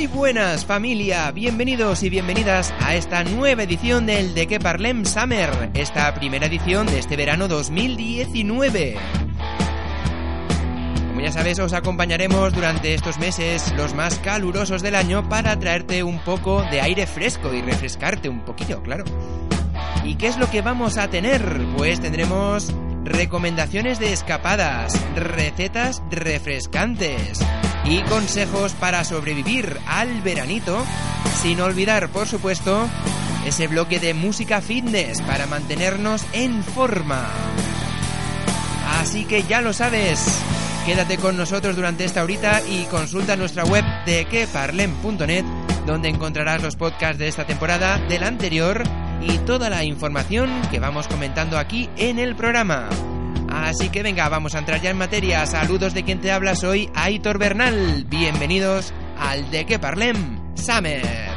Muy buenas familia, bienvenidos y bienvenidas a esta nueva edición del De que Parlem Summer, esta primera edición de este verano 2019. Como ya sabes, os acompañaremos durante estos meses, los más calurosos del año, para traerte un poco de aire fresco y refrescarte un poquillo, claro. ¿Y qué es lo que vamos a tener? Pues tendremos recomendaciones de escapadas, recetas refrescantes y consejos para sobrevivir al veranito, sin olvidar, por supuesto, ese bloque de música fitness para mantenernos en forma. Así que ya lo sabes, quédate con nosotros durante esta horita y consulta nuestra web de queparlem.net, donde encontrarás los podcasts de esta temporada, del anterior y toda la información que vamos comentando aquí en el programa. Así que venga, vamos a entrar ya en materia. Saludos de quien te habla, soy Aitor Bernal. Bienvenidos al De Que Parlem Summer.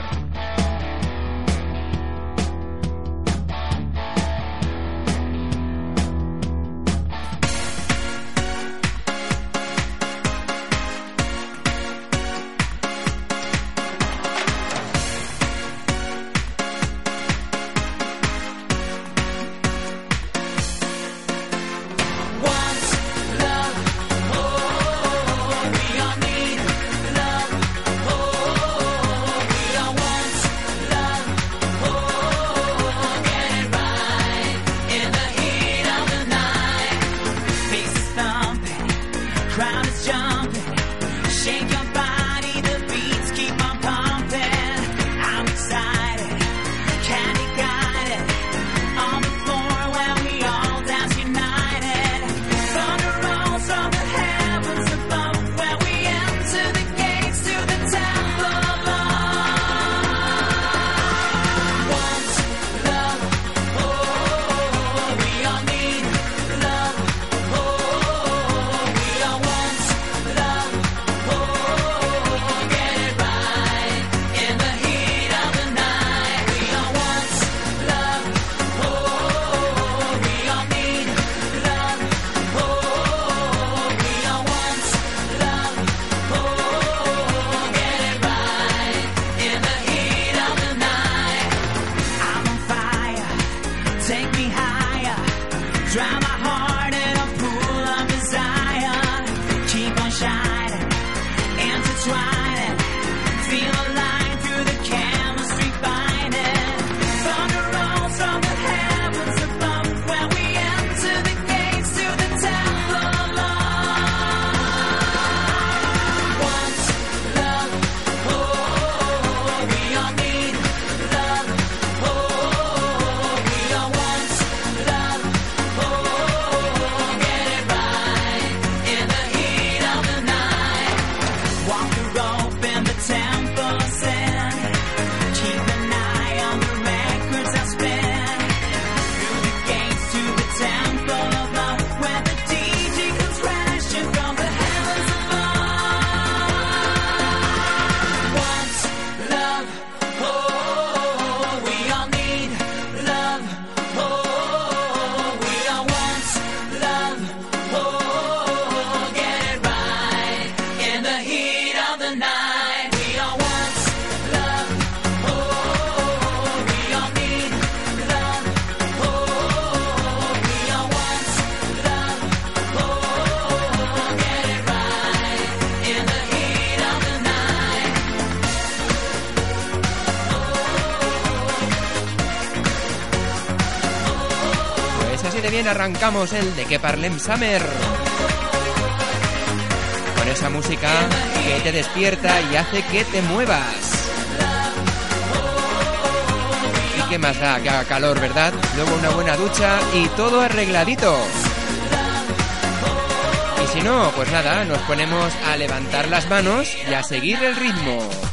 El de que Parlem Summer. Con esa música que te despierta y hace que te muevas. Y que más da que haga calor, ¿verdad? Luego una buena ducha y todo arregladito. Y si no, pues nada, nos ponemos a levantar las manos y a seguir el ritmo.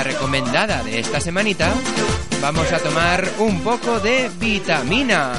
recomendada de esta semanita, vamos a tomar un poco de vitamina.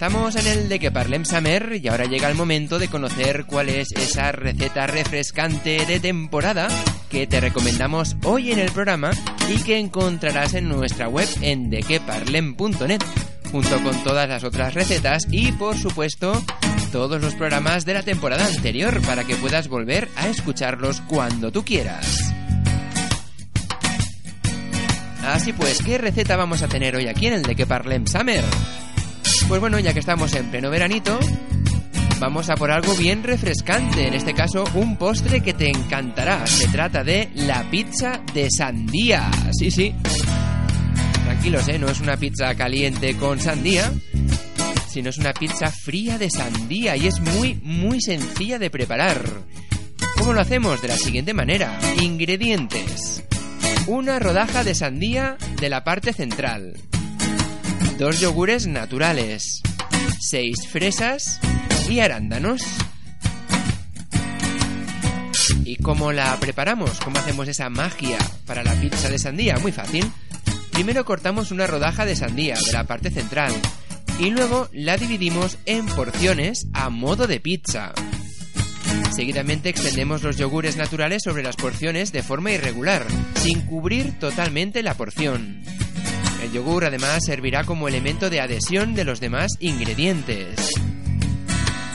Estamos en el de que Parlem Samer y ahora llega el momento de conocer cuál es esa receta refrescante de temporada que te recomendamos hoy en el programa y que encontrarás en nuestra web en dequeparlem.net junto con todas las otras recetas y por supuesto todos los programas de la temporada anterior para que puedas volver a escucharlos cuando tú quieras. Así pues, ¿qué receta vamos a tener hoy aquí en el de que Parlem? Pues bueno, ya que estamos en pleno veranito, vamos a por algo bien refrescante, en este caso un postre que te encantará. Se trata de la pizza de sandía. Sí, sí. Tranquilos, ¿eh? No es una pizza caliente con sandía, sino es una pizza fría de sandía y es muy, muy sencilla de preparar. ¿Cómo lo hacemos? De la siguiente manera. Ingredientes. Una rodaja de sandía de la parte central. Dos yogures naturales. Seis fresas y arándanos. ¿Y cómo la preparamos? ¿Cómo hacemos esa magia para la pizza de sandía? Muy fácil. Primero cortamos una rodaja de sandía de la parte central y luego la dividimos en porciones a modo de pizza. Seguidamente extendemos los yogures naturales sobre las porciones de forma irregular, sin cubrir totalmente la porción. El yogur además servirá como elemento de adhesión de los demás ingredientes.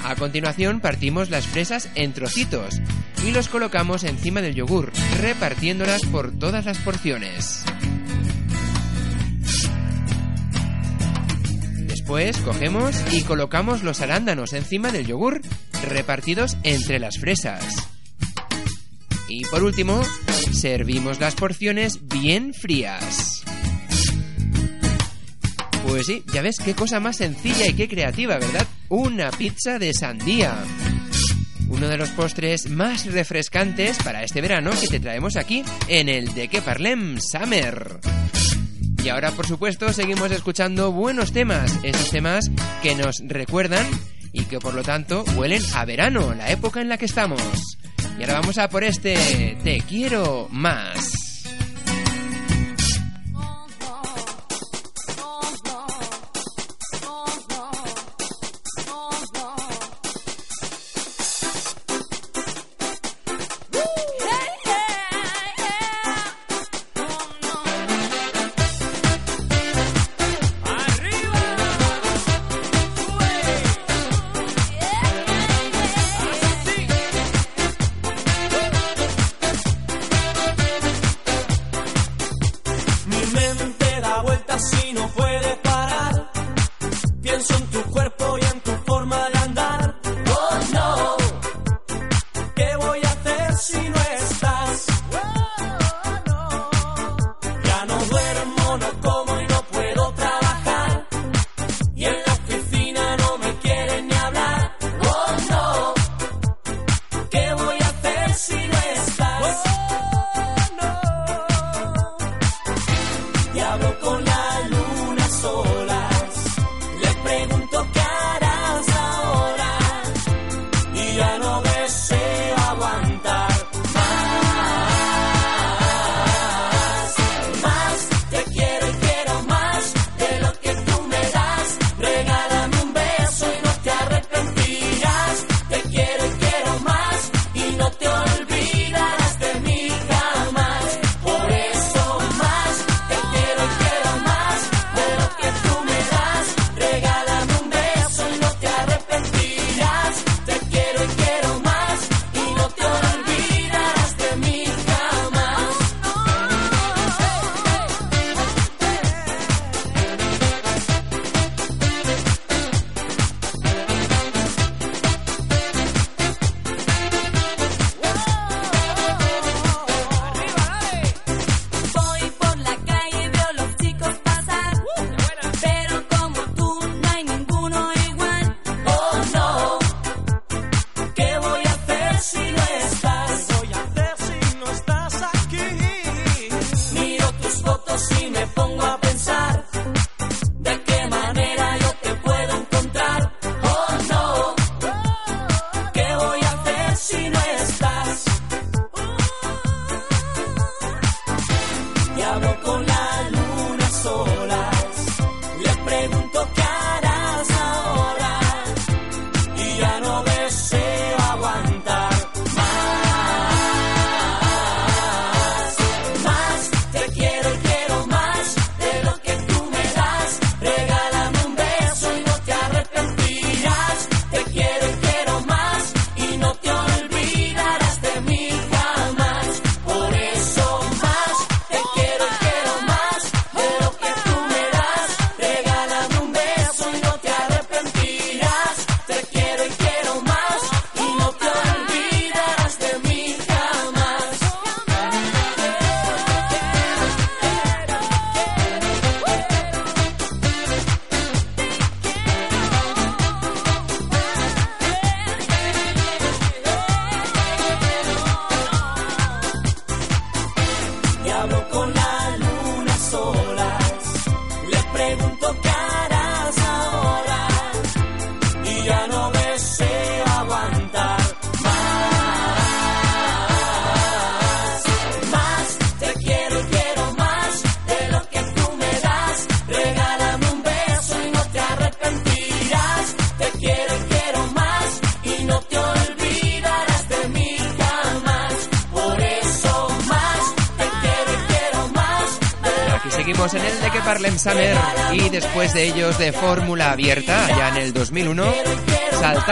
A continuación partimos las fresas en trocitos y los colocamos encima del yogur, repartiéndolas por todas las porciones. Después cogemos y colocamos los arándanos encima del yogur, repartidos entre las fresas. Y por último, servimos las porciones bien frías. Pues sí, ya ves qué cosa más sencilla y qué creativa, ¿verdad? Una pizza de sandía. Uno de los postres más refrescantes para este verano que te traemos aquí en el De Que Parlem Summer. Y ahora, por supuesto, seguimos escuchando buenos temas, esos temas que nos recuerdan y que por lo tanto huelen a verano, la época en la que estamos. Y ahora vamos a por este Te quiero más.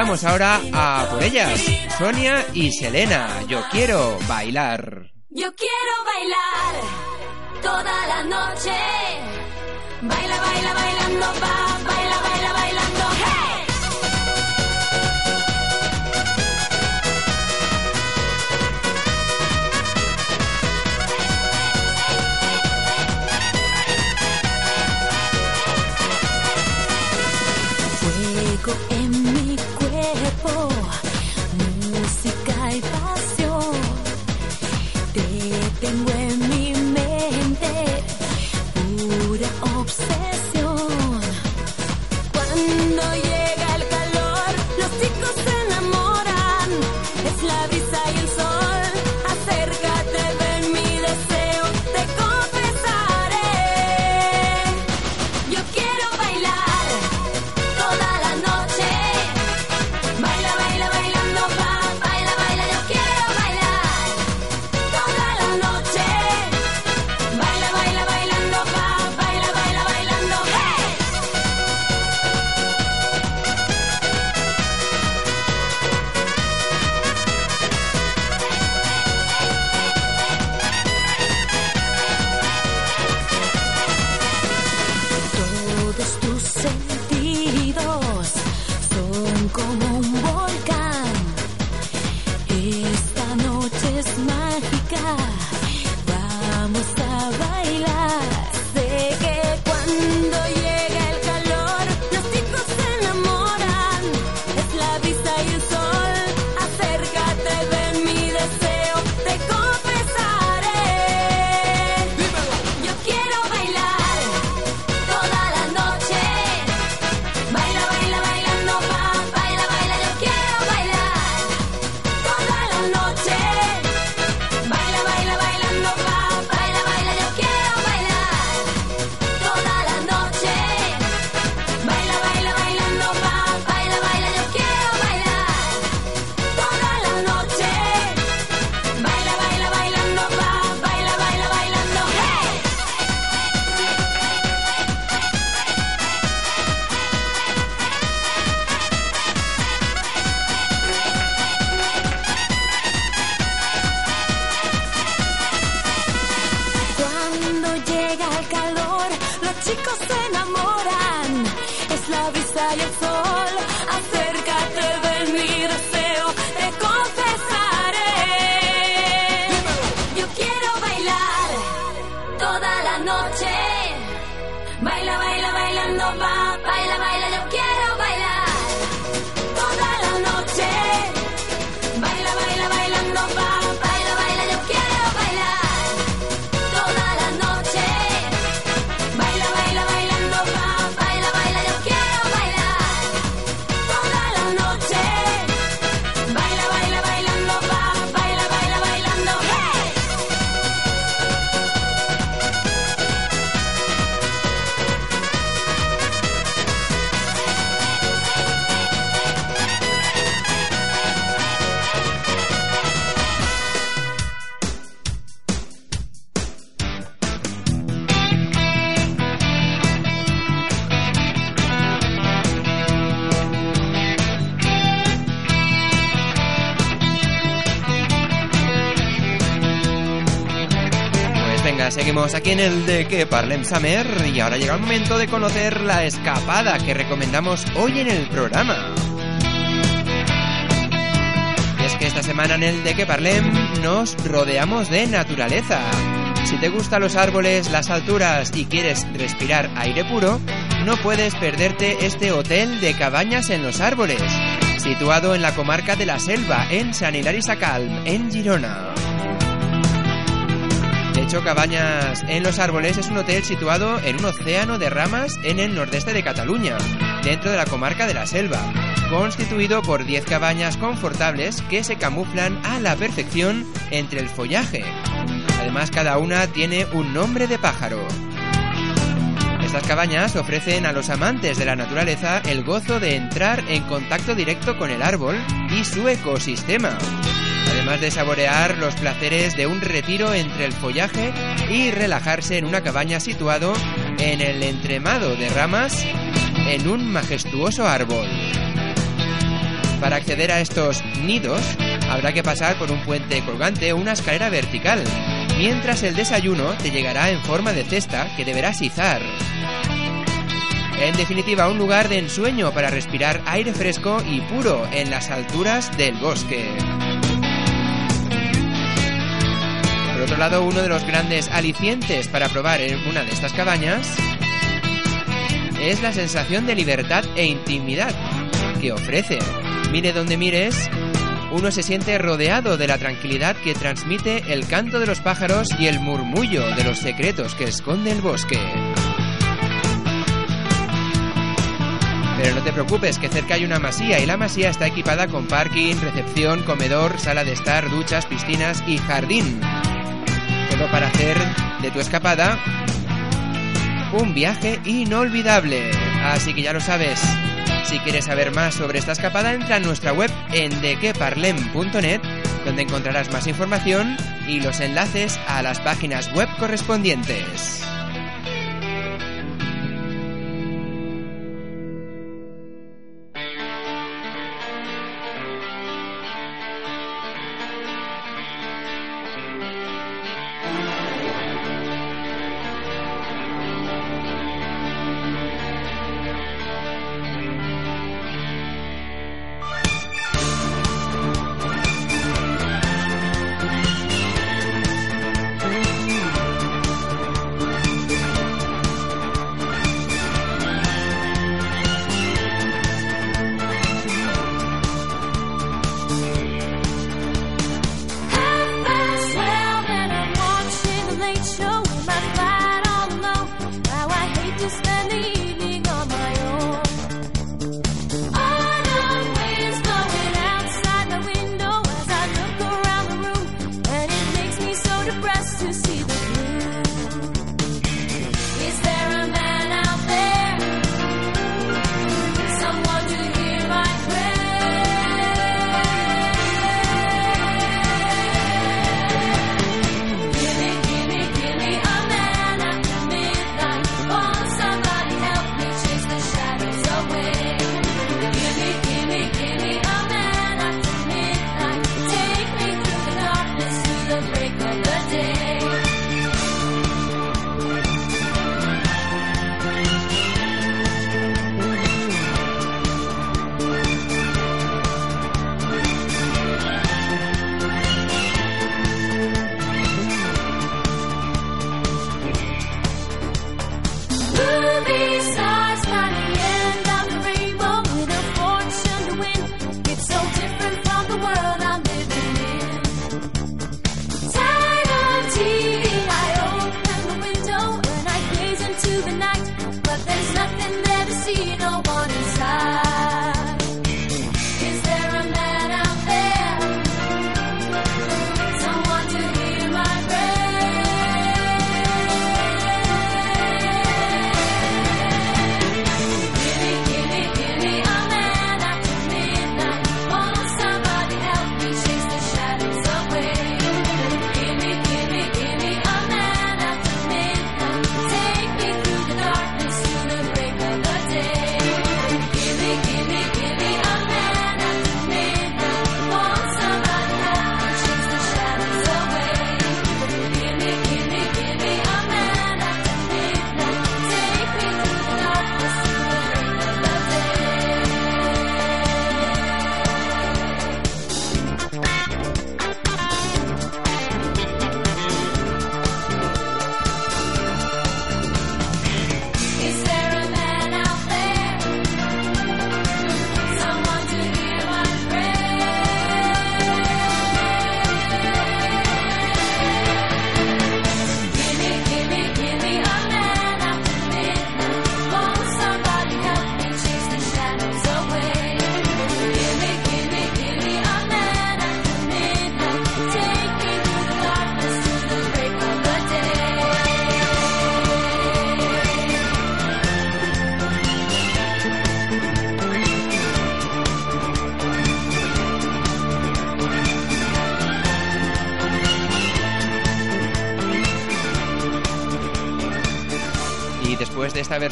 Vamos ahora a por ellas. Sonia y Selena, yo quiero bailar. Yo quiero bailar toda la noche. Baila, baila, bailando, va. música y pasión. Te tengo en mi mente, pura obsesión. seguimos aquí en el de que parlem Samer y ahora llega el momento de conocer la escapada que recomendamos hoy en el programa. Es que esta semana en el de que parlem nos rodeamos de naturaleza. Si te gustan los árboles, las alturas y quieres respirar aire puro, no puedes perderte este hotel de cabañas en los árboles, situado en la comarca de la Selva, en San Hilari Sacalm, en Girona dicho, Cabañas en los Árboles es un hotel situado en un océano de ramas en el nordeste de Cataluña, dentro de la comarca de la Selva, constituido por 10 cabañas confortables que se camuflan a la perfección entre el follaje. Además, cada una tiene un nombre de pájaro. Estas cabañas ofrecen a los amantes de la naturaleza el gozo de entrar en contacto directo con el árbol y su ecosistema, además de saborear los placeres de un retiro entre el follaje y relajarse en una cabaña situado en el entremado de ramas en un majestuoso árbol. Para acceder a estos nidos habrá que pasar por un puente colgante o una escalera vertical, mientras el desayuno te llegará en forma de cesta que deberás izar. En definitiva, un lugar de ensueño para respirar aire fresco y puro en las alturas del bosque. Otro lado, uno de los grandes alicientes para probar en una de estas cabañas es la sensación de libertad e intimidad que ofrece. Mire donde mires, uno se siente rodeado de la tranquilidad que transmite el canto de los pájaros y el murmullo de los secretos que esconde el bosque. Pero no te preocupes, que cerca hay una masía y la masía está equipada con parking, recepción, comedor, sala de estar, duchas, piscinas y jardín. Todo para hacer de tu escapada un viaje inolvidable. Así que ya lo sabes. Si quieres saber más sobre esta escapada, entra en nuestra web en dequeparlem.net, donde encontrarás más información y los enlaces a las páginas web correspondientes.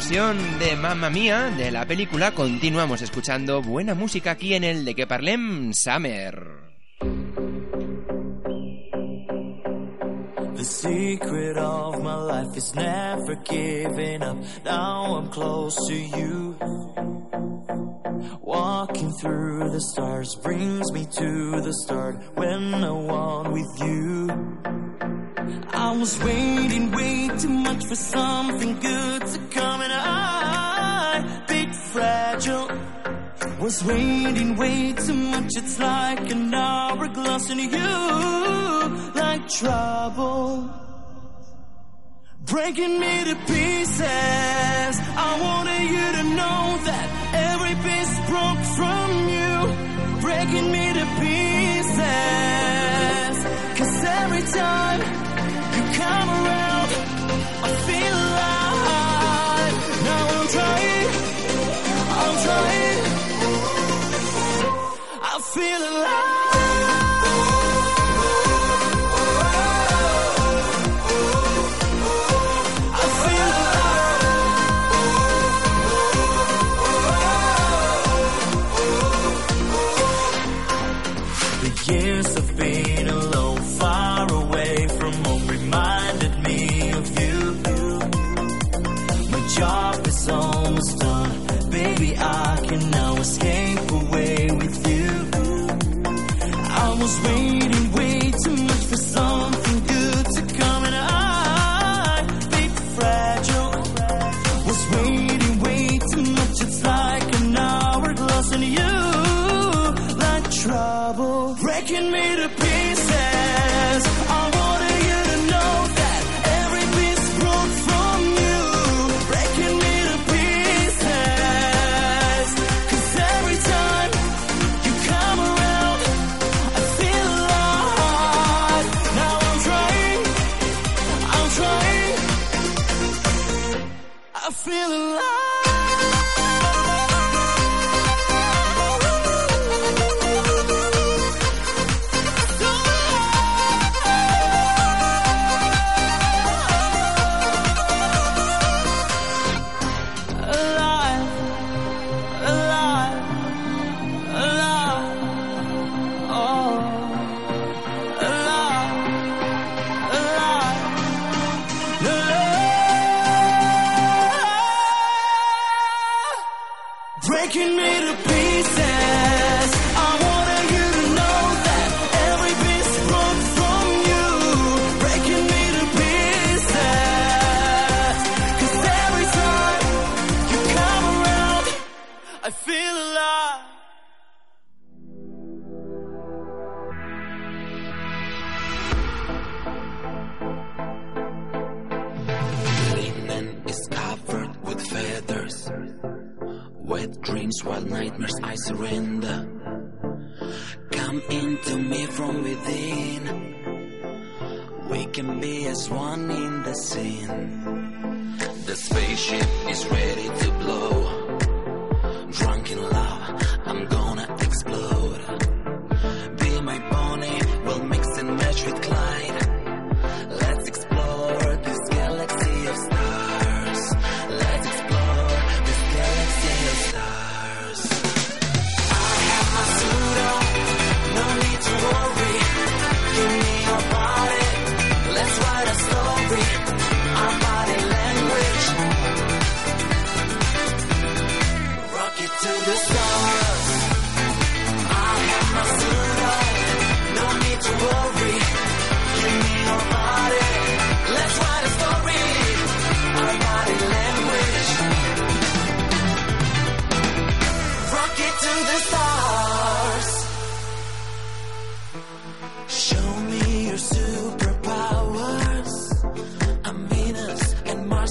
versión de Mamma Mía de la película, continuamos escuchando buena música aquí en el de que parlem Summer. The secret of my life is never giving up. Now I'm close to you. Walking through the stars, bring feel alive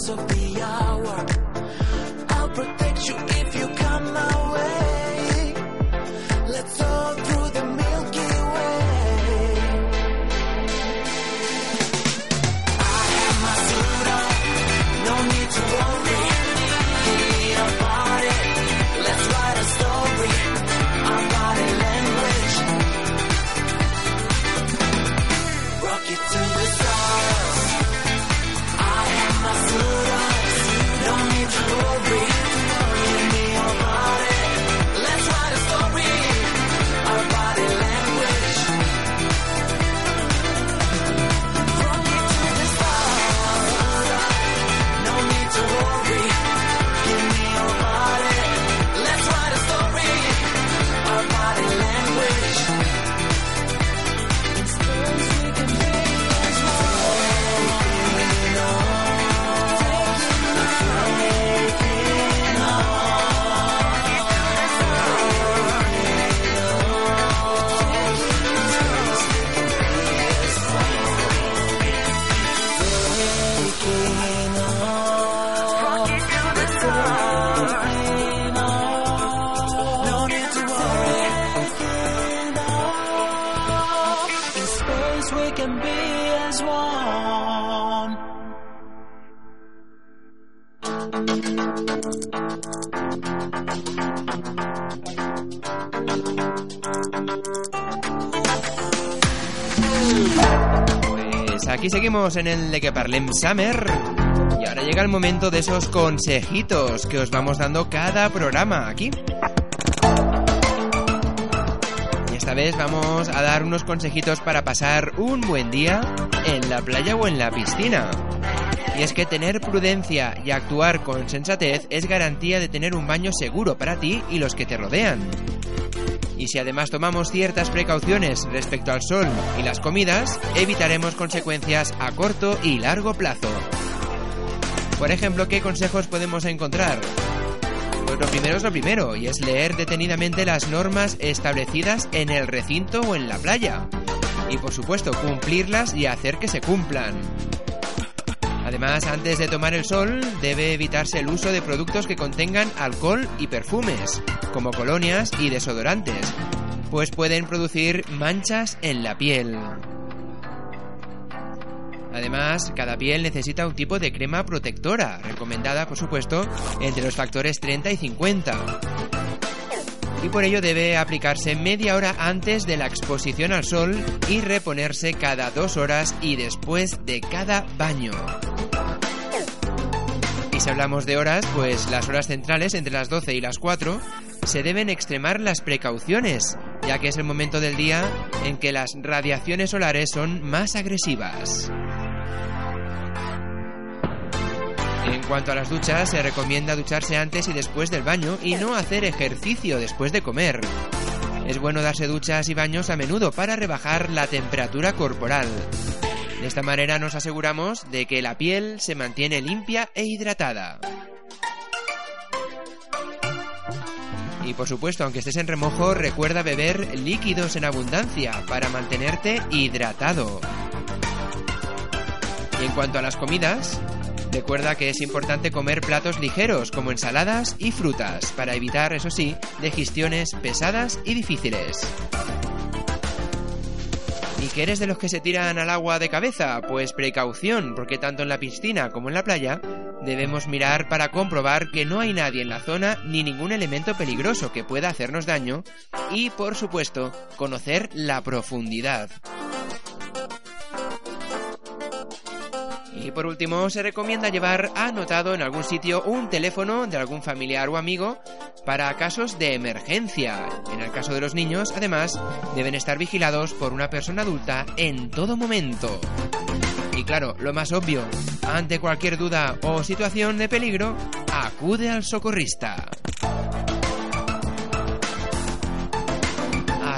filosofía. En el de que parlem Summer. Y ahora llega el momento de esos consejitos que os vamos dando cada programa aquí. Y esta vez vamos a dar unos consejitos para pasar un buen día en la playa o en la piscina. Y es que tener prudencia y actuar con sensatez es garantía de tener un baño seguro para ti y los que te rodean. Y si además tomamos ciertas precauciones respecto al sol y las comidas, evitaremos consecuencias a corto y largo plazo. Por ejemplo, ¿qué consejos podemos encontrar? Pues lo primero es lo primero, y es leer detenidamente las normas establecidas en el recinto o en la playa. Y por supuesto, cumplirlas y hacer que se cumplan. Además, antes de tomar el sol, debe evitarse el uso de productos que contengan alcohol y perfumes, como colonias y desodorantes, pues pueden producir manchas en la piel. Además, cada piel necesita un tipo de crema protectora, recomendada por supuesto entre los factores 30 y 50. Y por ello debe aplicarse media hora antes de la exposición al sol y reponerse cada dos horas y después de cada baño. Y si hablamos de horas, pues las horas centrales entre las 12 y las 4 se deben extremar las precauciones, ya que es el momento del día en que las radiaciones solares son más agresivas. En cuanto a las duchas, se recomienda ducharse antes y después del baño y no hacer ejercicio después de comer. Es bueno darse duchas y baños a menudo para rebajar la temperatura corporal. De esta manera nos aseguramos de que la piel se mantiene limpia e hidratada. Y por supuesto, aunque estés en remojo, recuerda beber líquidos en abundancia para mantenerte hidratado. Y en cuanto a las comidas, recuerda que es importante comer platos ligeros como ensaladas y frutas para evitar, eso sí, digestiones pesadas y difíciles. ¿Y que eres de los que se tiran al agua de cabeza? Pues precaución, porque tanto en la piscina como en la playa debemos mirar para comprobar que no hay nadie en la zona ni ningún elemento peligroso que pueda hacernos daño y, por supuesto, conocer la profundidad. Y por último, se recomienda llevar anotado en algún sitio un teléfono de algún familiar o amigo para casos de emergencia. En el caso de los niños, además, deben estar vigilados por una persona adulta en todo momento. Y claro, lo más obvio, ante cualquier duda o situación de peligro, acude al socorrista.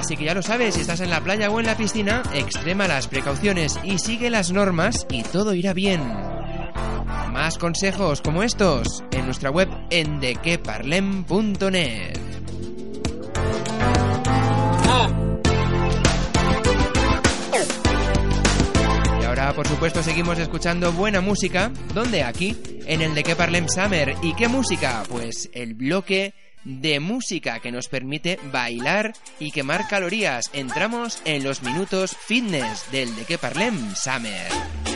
Así que ya lo sabes, si estás en la playa o en la piscina, extrema las precauciones y sigue las normas y todo irá bien. Más consejos como estos en nuestra web en dequeparlem.net. Y ahora, por supuesto, seguimos escuchando buena música. ¿Dónde? Aquí, en el de que Parlem Summer. ¿Y qué música? Pues el bloque de música que nos permite bailar y quemar calorías. Entramos en los minutos fitness del de que Parlem Summer.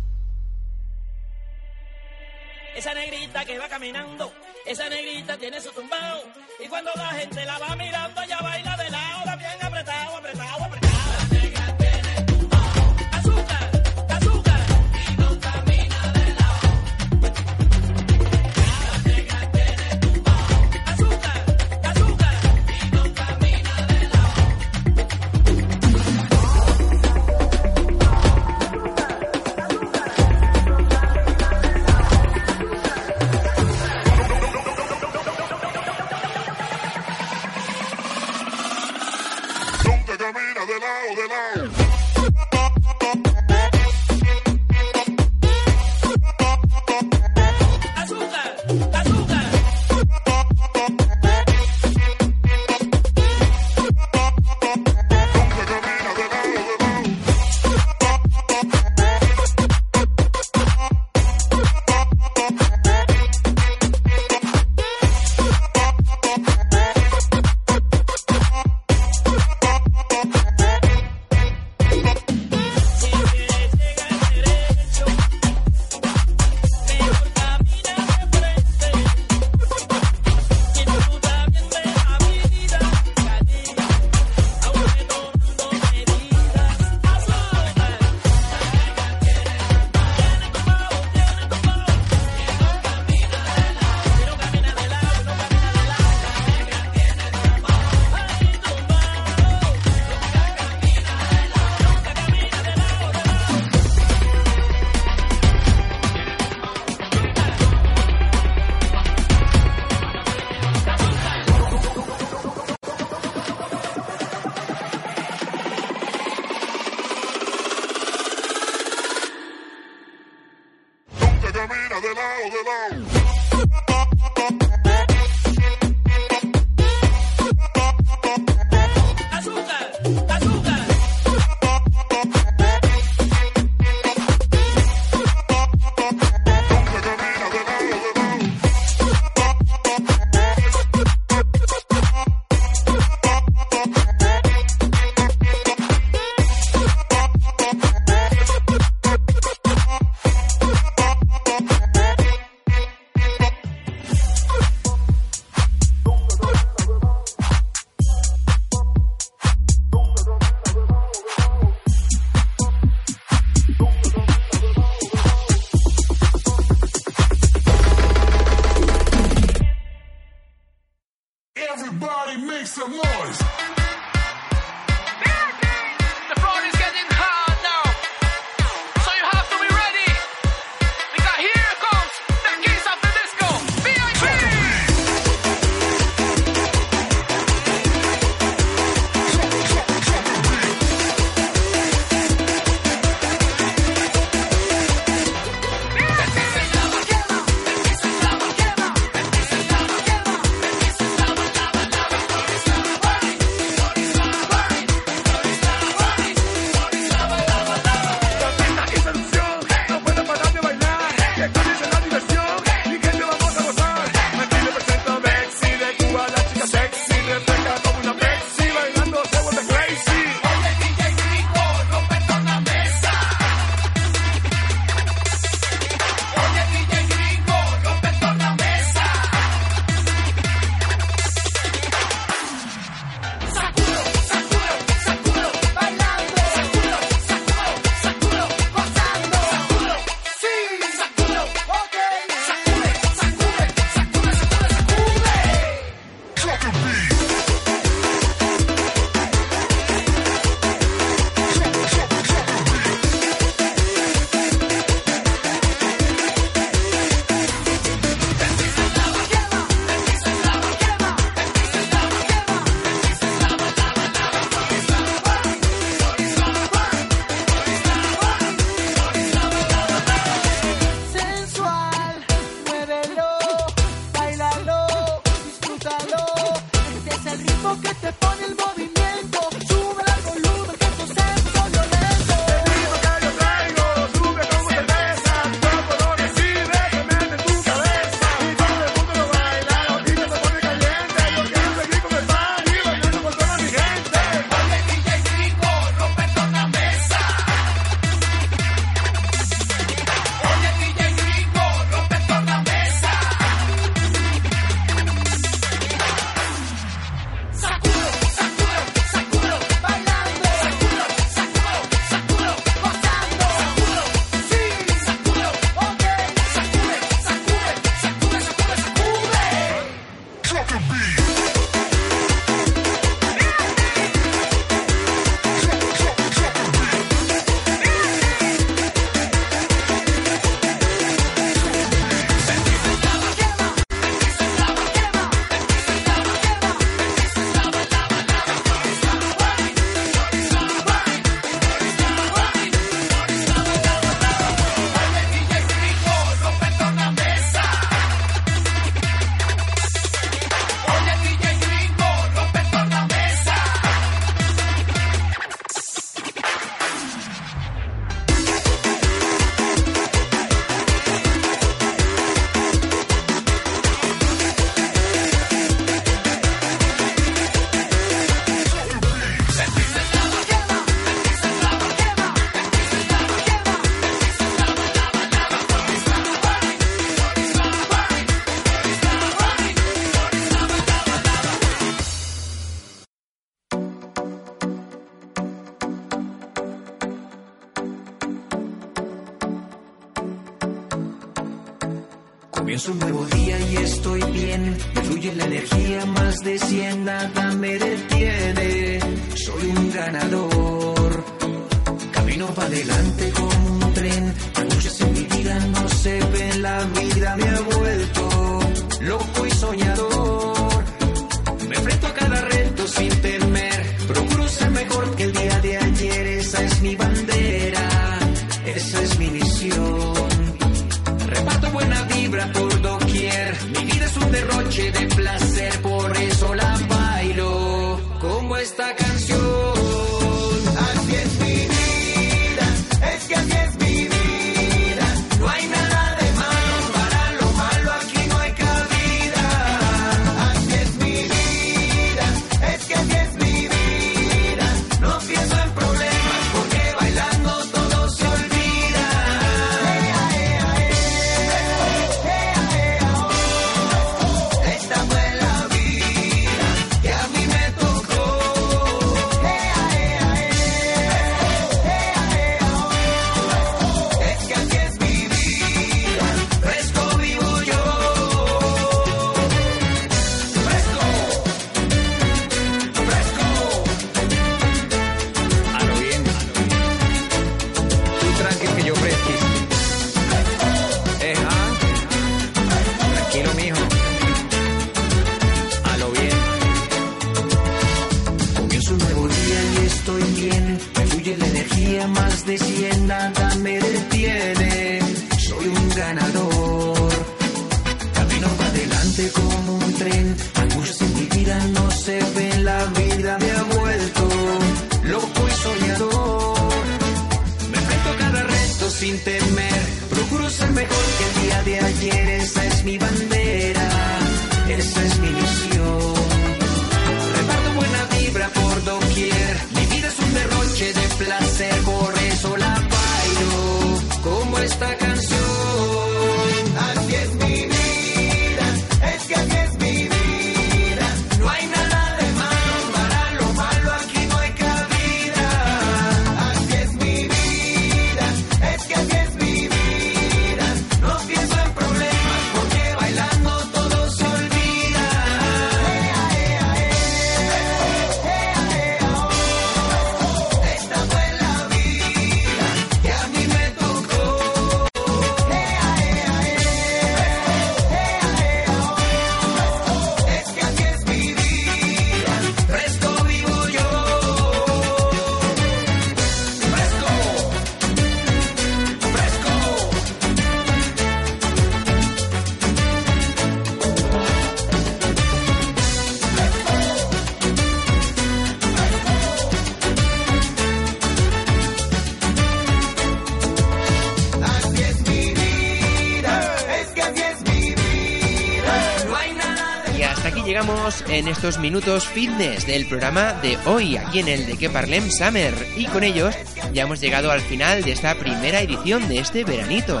llegamos en estos minutos fitness del programa de hoy, aquí en el de Que Parlem Summer. Y con ellos ya hemos llegado al final de esta primera edición de este veranito.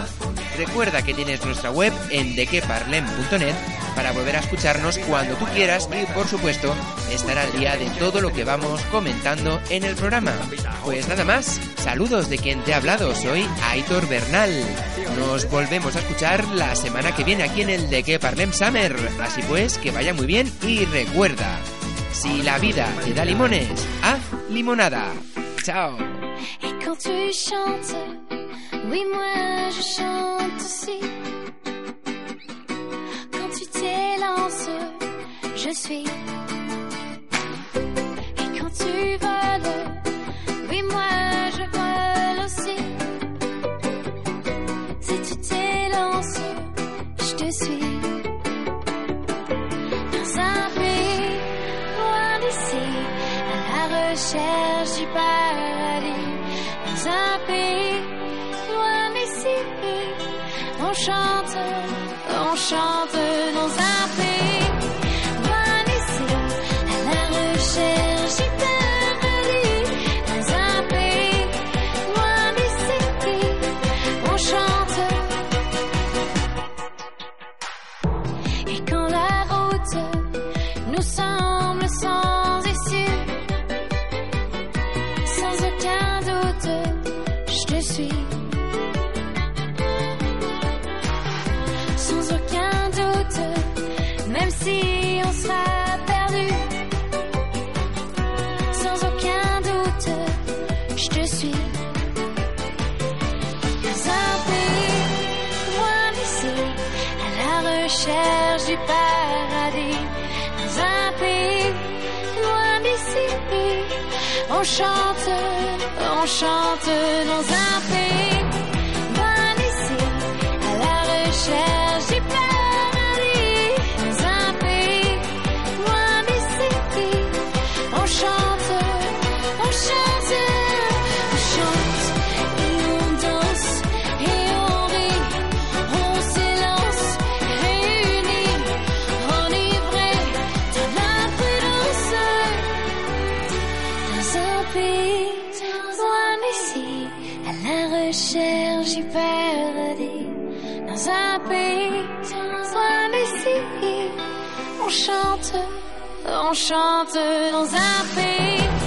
Recuerda que tienes nuestra web en dequeparlem.net para volver a escucharnos cuando tú quieras y por supuesto estar al día de todo lo que vamos comentando en el programa. Pues nada más, saludos de quien te ha hablado, soy Aitor Bernal. Nos volvemos a escuchar la semana que viene aquí en el de que Parlem Summer. Así pues, que vaya muy bien y recuerda, si la vida te da limones, haz limonada. Chao. Chante. je suis. Et quand tu voles, oui, moi je vole aussi. Si tu t'élances, je te suis. Dans un pays loin d'ici, à la recherche du paradis. Dans un pays loin d'ici, on chante. On chante dans un pays. paradis, dans un pays loin d'ici. On chante, on chante dans un pays. On chante dans un pays.